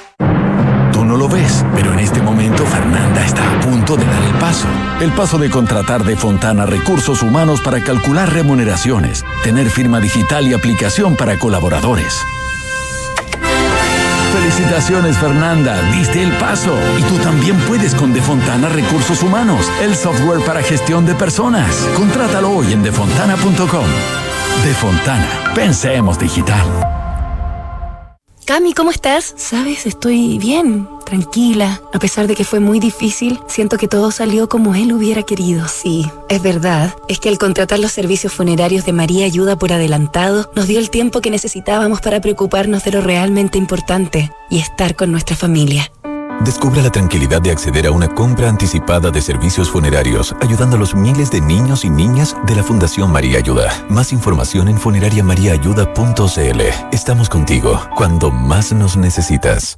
No lo lo ves, pero en este momento Fernanda está a punto de dar el paso. El paso de contratar de Fontana recursos humanos para calcular remuneraciones, tener firma digital y aplicación para colaboradores. Felicitaciones Fernanda, diste el paso. Y tú también puedes con Defontana Recursos Humanos, el software para gestión de personas. Contrátalo hoy en defontana.com. Defontana, pensemos digital. Cami, ¿cómo estás? Sabes, estoy bien, tranquila. A pesar de que fue muy difícil, siento que todo salió como él hubiera querido. Sí, es verdad. Es que al contratar los servicios funerarios de María Ayuda por adelantado, nos dio el tiempo que necesitábamos para preocuparnos de lo realmente importante y estar con nuestra familia. Descubra la tranquilidad de acceder a una compra anticipada de servicios funerarios, ayudando a los miles de niños y niñas de la Fundación María Ayuda. Más información en funerariamariaayuda.cl. Estamos contigo cuando más nos necesitas.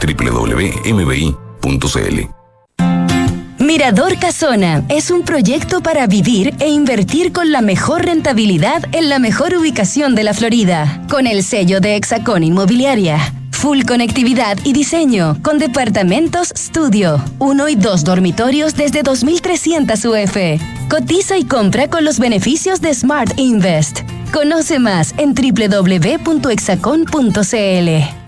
www.mbi.cl Mirador Casona es un proyecto para vivir e invertir con la mejor rentabilidad en la mejor ubicación de la Florida, con el sello de Hexacón Inmobiliaria. Full conectividad y diseño, con departamentos estudio, uno y dos dormitorios desde 2.300 UF. Cotiza y compra con los beneficios de Smart Invest. Conoce más en www.exacon.cl.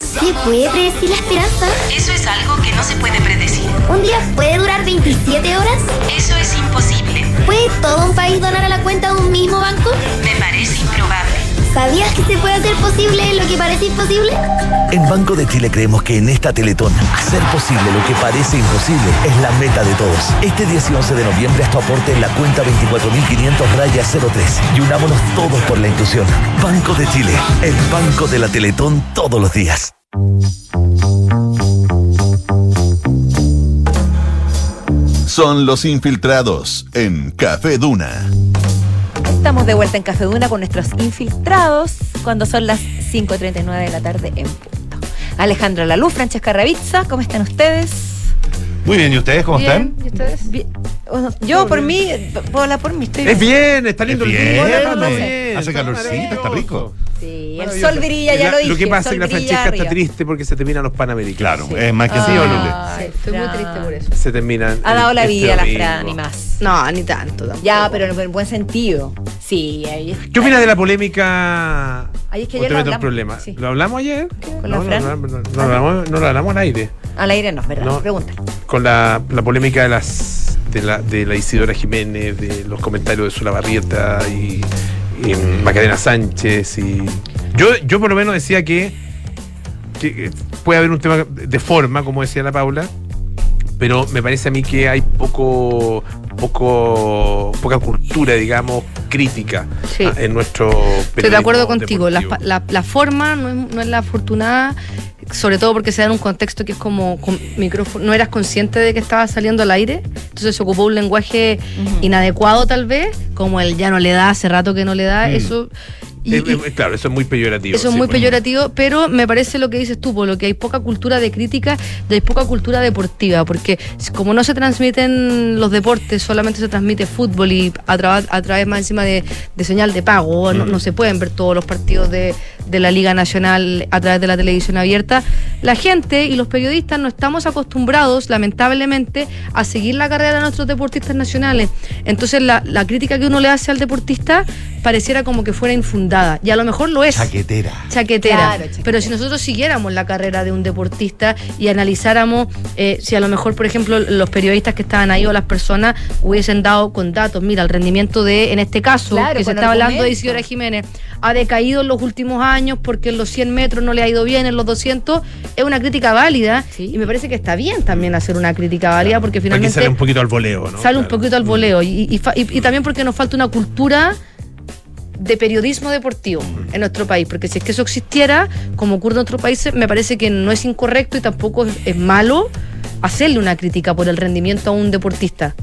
¿Se puede predecir la esperanza? Eso es algo que no se puede predecir. ¿Un día puede durar 27 horas? Eso es imposible. ¿Puede todo un país donar a la cuenta de un mismo banco? Me parece improbable. ¿Sabías que se puede hacer posible lo que parece imposible? En Banco de Chile creemos que en esta Teletón, hacer posible lo que parece imposible es la meta de todos. Este 10 y 11 de noviembre haz tu aporte en la cuenta 24.500 raya 03 y unámonos todos por la inclusión. Banco de Chile, el banco de la Teletón todos los días. Son los infiltrados en Café Duna. Estamos de vuelta en Café Duna con nuestros infiltrados cuando son las 5.39 de la tarde en punto. Alejandro Laluz, Francesca Ravizza, ¿cómo están ustedes? Muy bien, ¿y ustedes cómo Bien, están? ¿y ustedes? Bien. Yo por mí, por la por mí estoy Es bien, está lindo Es el bien, Hace calorcito, está rico. Sí, el sol brilla, ya lo dije. Lo que pasa es que la Francesca está triste porque se terminan los Panamericanos. Claro, es más que sí o Lule. Ay, estoy muy triste por eso. Se terminan. Ha dado la este vida la. Fran y más. No, ni tanto tampoco. Ya, pero en en buen sentido. Sí, ahí ¿Qué opinas de la polémica? Ay, es que ¿O ayer te lo meto en hablamos, problema? sí. ¿Lo hablamos ayer? ¿Con la no, Fran? No, no, no, no lo hablamos, no lo hablamos al aire. Al aire no, ¿verdad? No. Pregunta. Con la, la polémica de las de la, de la Isidora Jiménez, de los comentarios de Sulabarrieta y, y Macarena Sánchez. y yo, yo por lo menos decía que, que puede haber un tema de forma, como decía la Paula, pero me parece a mí que hay poco poco poca cultura, digamos, crítica Sí. ah, en nuestro Estoy de acuerdo contigo. La, la- la forma no es, no es la afortunada, sobre todo porque se da en un contexto que es como con micrófono. No eras consciente de que estaba saliendo al aire, entonces se ocupó un lenguaje inadecuado, tal vez, como el ya no le da, hace rato que no le da, Mm. eso... y- Eh, y- claro, eso es muy peyorativo. eso es sí, muy pues. peyorativo, pero me parece lo que dices tú, por lo que hay poca cultura de crítica y hay poca cultura deportiva, porque como no se transmiten los deportes, solamente se transmite fútbol y a, tra- a través más encima de, de señal de pago, no, Mm. no se pueden ver todos los partidos de, de la Liga Nacional a través de la televisión abierta, la gente y los periodistas no estamos acostumbrados, lamentablemente, a seguir la carrera de nuestros deportistas nacionales. Entonces la, la crítica que uno le hace al deportista pareciera como que fuera infundada, y a lo mejor lo es Chaquetera. chaquetera. Claro, chaquetera. Pero si nosotros siguiéramos la carrera de un deportista y analizáramos eh, si a lo mejor, por ejemplo, los periodistas que estaban ahí o las personas hubiesen dado con datos, mira, el rendimiento de, en este caso, Claro, que se está hablando de. Isidora Jiménez, ha decaído en los últimos años porque en los 100 metros no le ha ido bien, en los 200, es una crítica válida y me parece que está bien también hacer una crítica válida porque finalmente sale un poquito al voleo, ¿no? sale un poquito al voleo y, y fa- y- y también porque nos falta una cultura de periodismo deportivo en nuestro país, porque si es que eso existiera, como ocurre en otros países, me parece que no es incorrecto y tampoco es, es malo hacerle una crítica por el rendimiento a un deportista,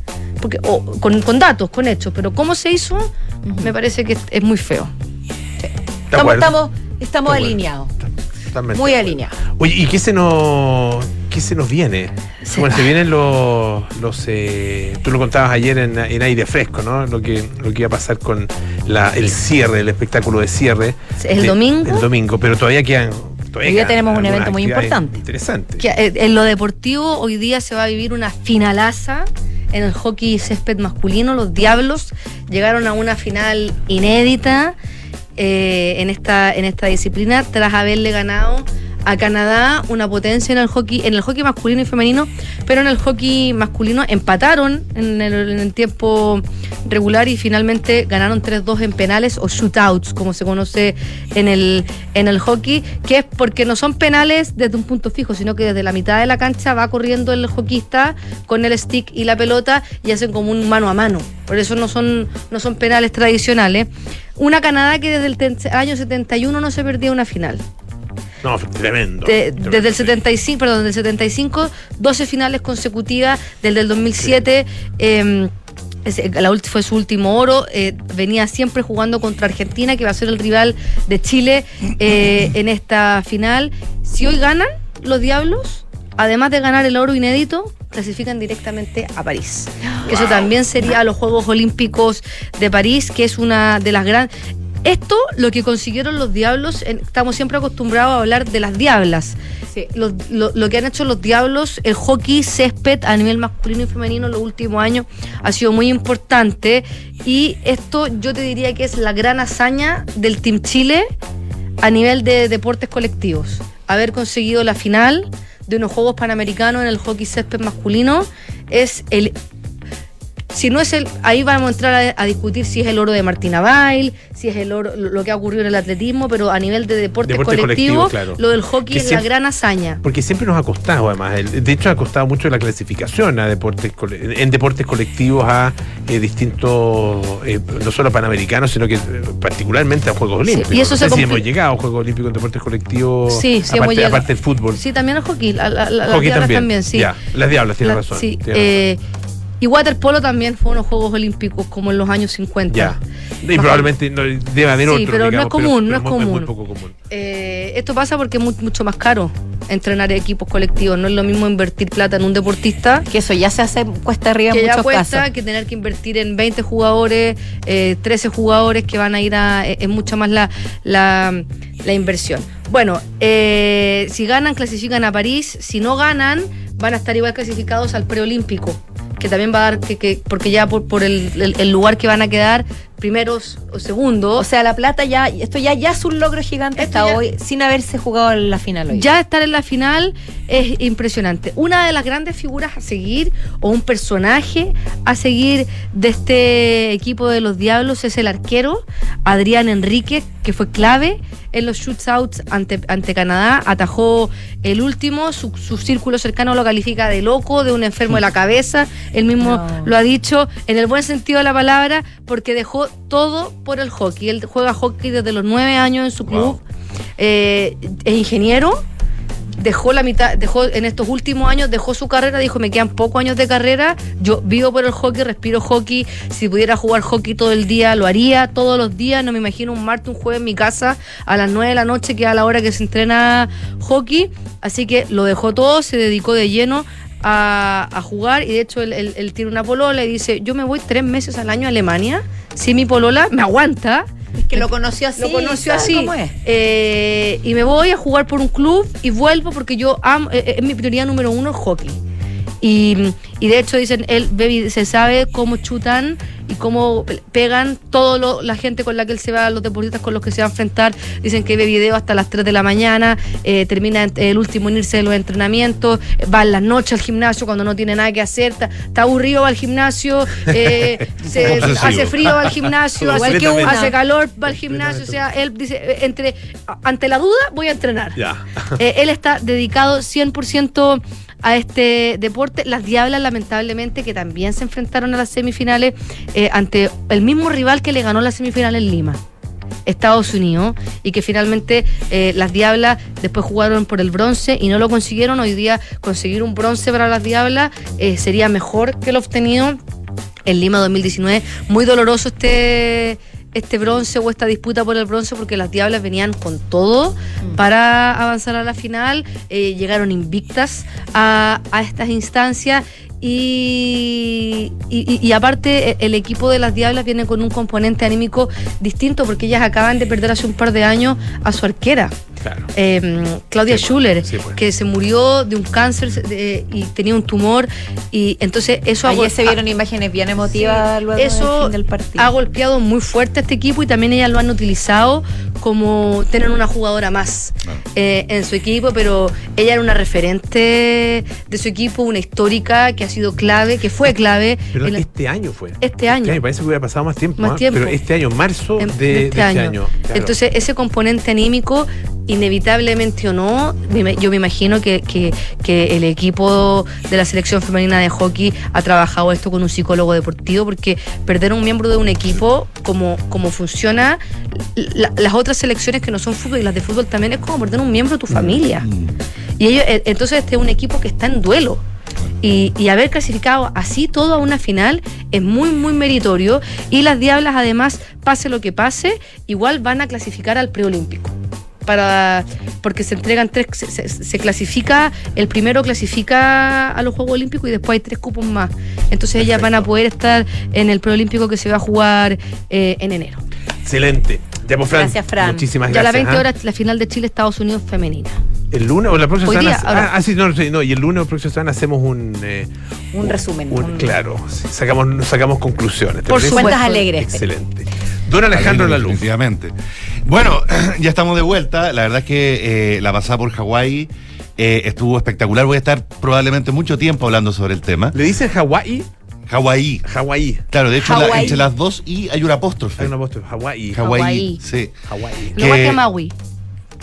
porque o con, con datos, con hechos, pero cómo se hizo, me parece que es, es muy feo. ¿De Estamos, estamos, estamos alineados. Totalmente Muy alineados. Oye, ¿y qué se nos, qué se nos viene? Se- Bueno, se vienen los, los eh, tú lo contabas ayer en, en aire fresco, ¿no? Lo que, lo que iba a pasar con la, el cierre, el espectáculo de cierre. ¿El de- domingo? El domingo, pero todavía quedan. Todavía Hoy día tenemos un evento muy importante. Interesante. Que, eh, en lo deportivo, hoy día se va a vivir una finalaza en el hockey césped masculino. Los Diablos llegaron a una final inédita eh, en, esta, en esta disciplina tras haberle ganado a Canadá una potencia en el hockey en el hockey masculino y femenino pero en el hockey masculino empataron en el, tiempo regular y finalmente ganaron 3-2 en penales o shootouts como se conoce en el en el hockey que es porque no son penales desde un punto fijo sino que desde la mitad de la cancha va corriendo el hockeyista con el stick y la pelota y hacen como un mano a mano. Por eso no son no son penales tradicionales. Una Canadá que desde el año 71 no se perdía una final No, tremendo. de- tremendo. desde el 75, perdón, del 75, 12 finales consecutivas, desde el 2007. eh, ese- la ulti- fue su último oro, eh, venía siempre jugando contra Argentina, que va a ser el rival de Chile eh, en esta final. Si hoy ganan los Diablos, además de ganar el oro inédito, clasifican directamente a París. Que eso también sería a los Juegos Olímpicos de París, que es una de las grandes... Esto, lo que consiguieron los diablos, en- estamos siempre acostumbrados a hablar de las diablas. Los- lo, lo que han hecho los diablos, el hockey césped a nivel masculino y femenino en los últimos años ha sido muy importante. Y esto yo te diría que es la gran hazaña del Team Chile a nivel de deportes colectivos. Haber conseguido la final de unos Juegos Panamericanos en el hockey césped masculino es el si no es el, ahí vamos a entrar a, a discutir si es el oro de Martina Bail, si es el oro, lo que ha ocurrido en el atletismo, pero a nivel de deportes Deporte colectivos, colectivo, claro. lo del hockey Que es la siempre- gran hazaña. Porque siempre nos ha costado, además. el- de hecho, ha costado mucho la clasificación a deportes en deportes colectivos a eh, distintos, eh, no solo panamericanos, sino que eh, particularmente a Juegos Olímpicos. y eso no se sé si hemos llegado a Juegos Olímpicos en deportes colectivos. Sí, sí aparte, aparte del fútbol. Sí, también el hockey, la- la- la- las Hockey diablas también. también, sí. Ya, las diablas, tienes La- razón. sí, tienes eh, y waterpolo también fue unos Juegos Olímpicos como en los años 50. Ya. Y probablemente no, debe haber Sí, otro. pero no es común, no es común. muy poco común. Eh, esto pasa porque es mu- mucho más caro entrenar equipos colectivos. No es lo mismo invertir plata en un deportista. Que eso ya se hace cuesta arriba que en ya muchos cuesta, casos. que tener que invertir en 20 jugadores, eh, 13 jugadores que van a ir a. eh, Es mucha más la, la, la inversión. Bueno, eh, si ganan, clasifican a París. Si no ganan, van a estar igual clasificados al preolímpico. Que también va a dar, que, que- porque ya por, por el, el- el lugar que van a quedar, primeros o segundos. O sea, la plata ya, esto ya, ya es un logro gigante Esto hasta ya- hoy, sin haberse jugado en la final hoy. Ya estar en la final es impresionante. Una de las grandes figuras a seguir o un personaje a seguir de este equipo de los Diablos es el arquero Adrián Enrique, que fue clave en los shootouts ante, ante Canadá. Atajó el último, su, su círculo cercano lo califica de loco, de un enfermo de la cabeza. Él mismo No. lo ha dicho en el buen sentido de la palabra, porque dejó todo por el hockey. Él juega hockey desde los nueve años en su club. Eh, es ingeniero. Dejó la mitad, dejó en estos últimos años, dejó su carrera, dijo, me quedan pocos años de carrera, yo vivo por el hockey, respiro hockey, si pudiera jugar hockey todo el día, lo haría todos los días, no me imagino un martes, un jueves en mi casa a las 9 de la noche, que es a la hora que se entrena hockey, así que lo dejó todo, se dedicó de lleno a, a jugar y de hecho él, él- él tiene una polola y dice, yo me voy tres meses al año a Alemania, si mi polola me aguanta. Es que lo conoció así. Lo conoció ¿sabe así. cómo es? Eh, y me voy a jugar por un club y vuelvo porque yo amo, eh, eh, es mi prioridad número uno el hockey. Y, y de hecho dicen, él baby, se sabe cómo chutan y cómo pegan todo lo- la gente con la que él se va, los deportistas con los que se va a enfrentar. Dicen que ve video hasta las 3 de la mañana, eh, termina el último en irse de los entrenamientos, va en las noches al gimnasio cuando no tiene nada que hacer, está, está aburrido, va al gimnasio, eh, se- hace frío, va al gimnasio, Igual hace, que una. hace calor, va al gimnasio. O sea, él dice, eh, entre, ante la duda voy a entrenar. Ya. Eh, él está dedicado 100% a este deporte. Las Diablas, lamentablemente, que también se enfrentaron a las semifinales eh, ante el mismo rival que le ganó la semifinal en Lima. Estados Unidos y que finalmente eh, las Diablas después jugaron por el bronce y no lo consiguieron. Hoy día conseguir un bronce para las Diablas eh, sería mejor que lo obtenido en Lima 2019. Muy doloroso este, este bronce o esta disputa por el bronce porque las Diablas venían con todo para avanzar a la final, eh, llegaron invictas a, a estas instancias. Y, y- y aparte e- el equipo de las Diablas viene con un componente anímico distinto porque ellas acaban de perder hace un par de años a su arquera. Claro. Eh, Claudia Schuller, sí, pues. que se murió de un cáncer de- y tenía un tumor y entonces eso Ayer se vieron imágenes bien emotivas luego del eso fin del partido. ha golpeado muy fuerte a este equipo y también ellas lo han utilizado como tener una jugadora más eh, en su equipo, pero ella era una referente de su equipo, una histórica que ha sido clave, que fue clave Pero en la- este año fue. este año. parece que hubiera pasado más tiempo. Más ¿ah? tiempo. Pero este año, marzo en- de, de de este año. claro. Entonces, ese componente anímico, inevitablemente o no, yo me imagino que, que- que el equipo de la selección femenina de hockey ha trabajado esto con un psicólogo deportivo, porque perder un miembro de un equipo, como, como funciona, la- las otras selecciones que no son fútbol y las de fútbol también es como perder un miembro de tu familia. Y ellos, eh, entonces este es un equipo que está en duelo. Y, y haber clasificado así todo a una final es muy, muy meritorio. Y las Diablas, además, pase lo que pase, igual van a clasificar al preolímpico. Para, porque se entregan tres, se, se- se clasifica, el primero clasifica a los Juegos Olímpicos y después hay tres cupos más. Entonces ellas van a poder estar en el preolímpico que se va a jugar eh, en enero. Excelente. Ya, pues, Fran, Gracias, Fran. Muchísimas Ya a las gracias. 20 ¿ah? horas la final de Chile-Estados Unidos femenina. ¿El lunes o la próxima Hoy semana? día, ah, ah, sí, no, sí, no, y el lunes o la próxima semana hacemos un. eh, Un resumen. un- un- claro, sacamos, sacamos conclusiones. ¿te Por. Cuentas alegres. Excelente. Don Alejandro Laluz. Definitivamente. Bueno, ya estamos de vuelta. La verdad es que eh, la pasada por Hawái eh, estuvo espectacular. Voy a estar probablemente mucho tiempo hablando sobre el tema. ¿Le dicen Hawái? Hawái. Hawái. Claro, de hecho, la- entre las dos I hay una apóstrofe. Hay una voz Hawái. Hawái. Hawái. Sí. Hawái. Lo más Que- que Maui.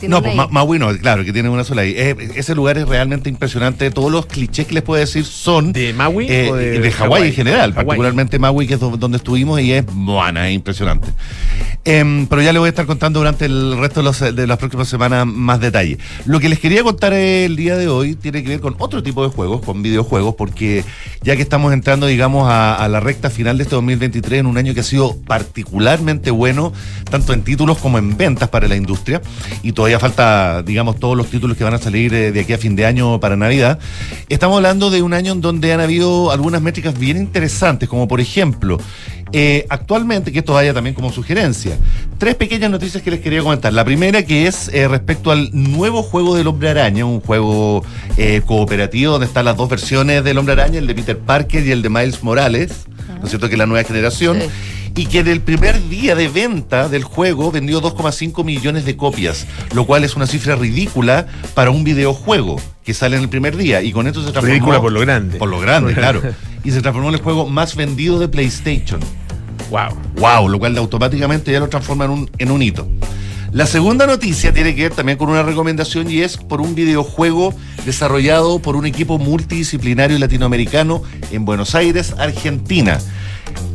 No, pues. Ma- Maui no, claro, que tiene una sola I. Eh, ese lugar es realmente impresionante. Todos los clichés que les puedo decir son ¿De Maui eh, o de de, Hawái Hawái? en general, particularmente Maui, que es do- donde estuvimos y es buena, es impresionante. Em, pero ya le voy a estar contando durante el resto de, los- de las próximas semanas más detalle. Lo que les quería contar el día de hoy tiene que ver con otro tipo de juegos, con videojuegos, porque ya que estamos entrando, digamos, a, a la recta final de este 2023, en un año que ha sido particularmente bueno, tanto en títulos como en ventas para la industria, y todavía falta, digamos, todos los títulos que van a salir eh, de aquí a fin de año para Navidad, estamos hablando de un año en donde han habido algunas métricas bien interesantes, como por ejemplo, eh, actualmente, que esto vaya también como sugerencia, tres pequeñas noticias que les quería comentar. La primera que es eh, respecto al nuevo juego del Hombre Araña, un juego cooperativo donde están las dos versiones del Hombre Araña, el de Peter Parker y el de Miles Morales, ¿no es cierto? Que es la nueva generación. Y que del primer día de venta del juego vendió 2,5 millones de copias, lo cual es una cifra ridícula para un videojuego que sale en el primer día. Y con esto se transformó. Ridícula por lo grande. Por lo grande, claro. Y se transformó en el juego más vendido de PlayStation. Wow. Wow, lo cual automáticamente ya lo transforma en un, en un hito. La segunda noticia tiene que ver también con una recomendación y es por un videojuego desarrollado por un equipo multidisciplinario latinoamericano en Buenos Aires, Argentina.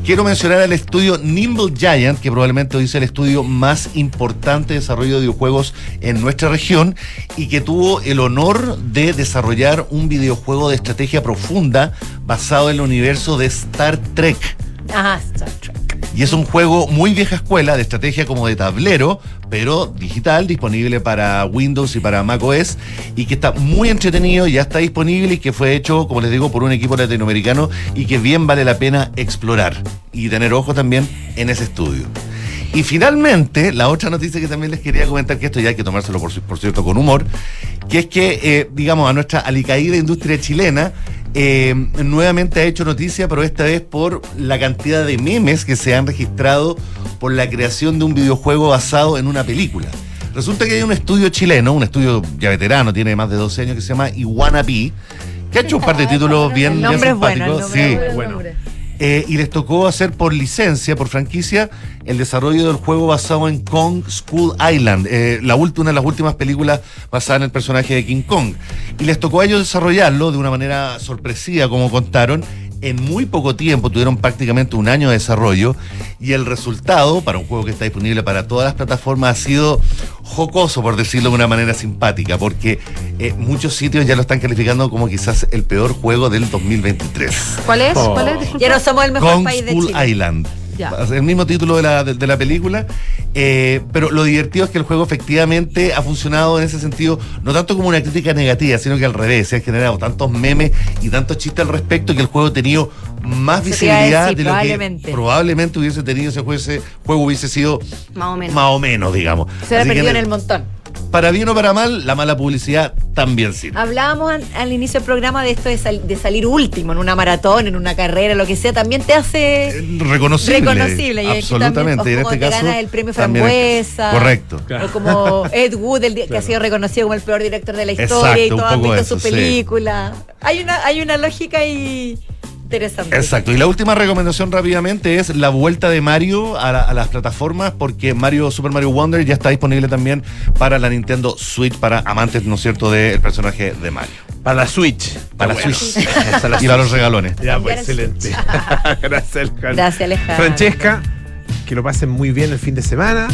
Quiero mencionar al estudio Nimble Giant, que probablemente hoy es el estudio más importante de desarrollo de videojuegos en nuestra región y que tuvo el honor de desarrollar un videojuego de estrategia profunda basado en el universo de Star Trek. Ajá, Star Trek. Y es un juego muy vieja escuela, de estrategia como de tablero, pero digital, disponible para Windows y para macOS, y que está muy entretenido, ya está disponible y que fue hecho, como les digo, por un equipo latinoamericano y que bien vale la pena explorar y tener ojo también en ese estudio. Y finalmente, la otra noticia que también les quería comentar, que esto ya hay que tomárselo por, por cierto con humor, que es que, eh, digamos, a nuestra alicaída industria chilena, eh, nuevamente ha hecho noticia, pero esta vez por la cantidad de memes que se han registrado por la creación de un videojuego basado en una película. Resulta que hay un estudio chileno, un estudio ya veterano, tiene más de 12 años, que se llama Iguana P, que ha hecho un par de títulos bien, bien bueno, simpáticos. Sí. bueno. Eh, y les tocó hacer por licencia, por franquicia, el desarrollo del juego basado en Kong School Island, eh, la una de las últimas películas basadas en el personaje de King Kong. Y les tocó a ellos desarrollarlo de una manera sorpresiva, como contaron. En muy poco tiempo, tuvieron prácticamente un año de desarrollo y el resultado, para un juego que está disponible para todas las plataformas, ha sido jocoso, por decirlo de una manera simpática, porque eh, muchos sitios ya lo están calificando como quizás el peor juego del 2023. ¿Cuál es? Oh. ¿Cuál es? Disculpa. Ya no somos el mejor Kong país de School Chile. Island. Ya. El mismo título de la, de, de la película. eh, pero lo divertido es que el juego efectivamente ha funcionado en ese sentido, no tanto como una crítica negativa, sino que al revés. Se han generado tantos memes y tantos chistes al respecto que el juego ha tenido más visibilidad decir, de lo probablemente. que probablemente hubiese tenido ese juego, ese juego hubiese sido Más o menos. más o menos, digamos. Se ha perdido en el montón. Para bien o para mal, la mala publicidad también sirve. Hablábamos al inicio del programa de esto de, sal- de salir último en una maratón, en una carrera, lo que sea, también te hace Reconocible. reconocible. Y aquí Absolutamente. también, y en o como este te caso. ganas el premio Frambuesa. Correcto. O como Ed Wood, el que ha sido reconocido como el peor director de la historia Exacto, y todos han visto eso, su sí. película. Hay una, hay una lógica ahí interesante. Exacto. Y la última recomendación rápidamente es la vuelta de Mario a, la- a las plataformas, porque Mario Super Mario Wonder ya está disponible también para la Nintendo Switch, para amantes, ¿no es cierto?, del personaje de Mario. Para la Switch. Para la. Switch. Para la y para los regalones. Ya, pues el excelente. Gracias, Alejandro. Gracias, Alejandro. Francesca, que lo pasen muy bien el fin de semana.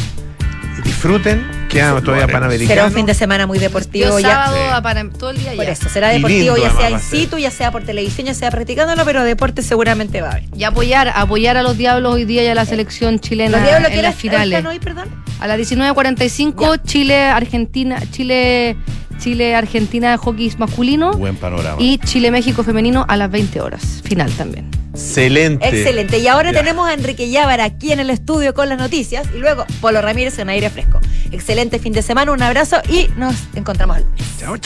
Disfruten. Queda todavía. Panamericano. Será un fin de semana muy deportivo Yo ya. sábado Sí. a para- todo el día Por ya. eso, será deportivo lindo, ya sea in situ, ya sea por televisión, ya sea practicándolo, pero deporte seguramente va a haber. Y apoyar, apoyar a los diablos hoy día y a la selección chilena Los diablos en que las finales. hoy, perdón. A las 19.45, Chile, Argentina, Chile, Chile, Argentina de hockey masculino Buen panorama. y Chile, México femenino a las 20 horas. Final también. Excelente. Excelente. Y ahora Ya. tenemos a Enrique Llávar aquí en el estudio con las noticias y luego Polo Ramírez en aire fresco. Excelente fin de semana, un abrazo y nos encontramos el lunes. Chao, chao.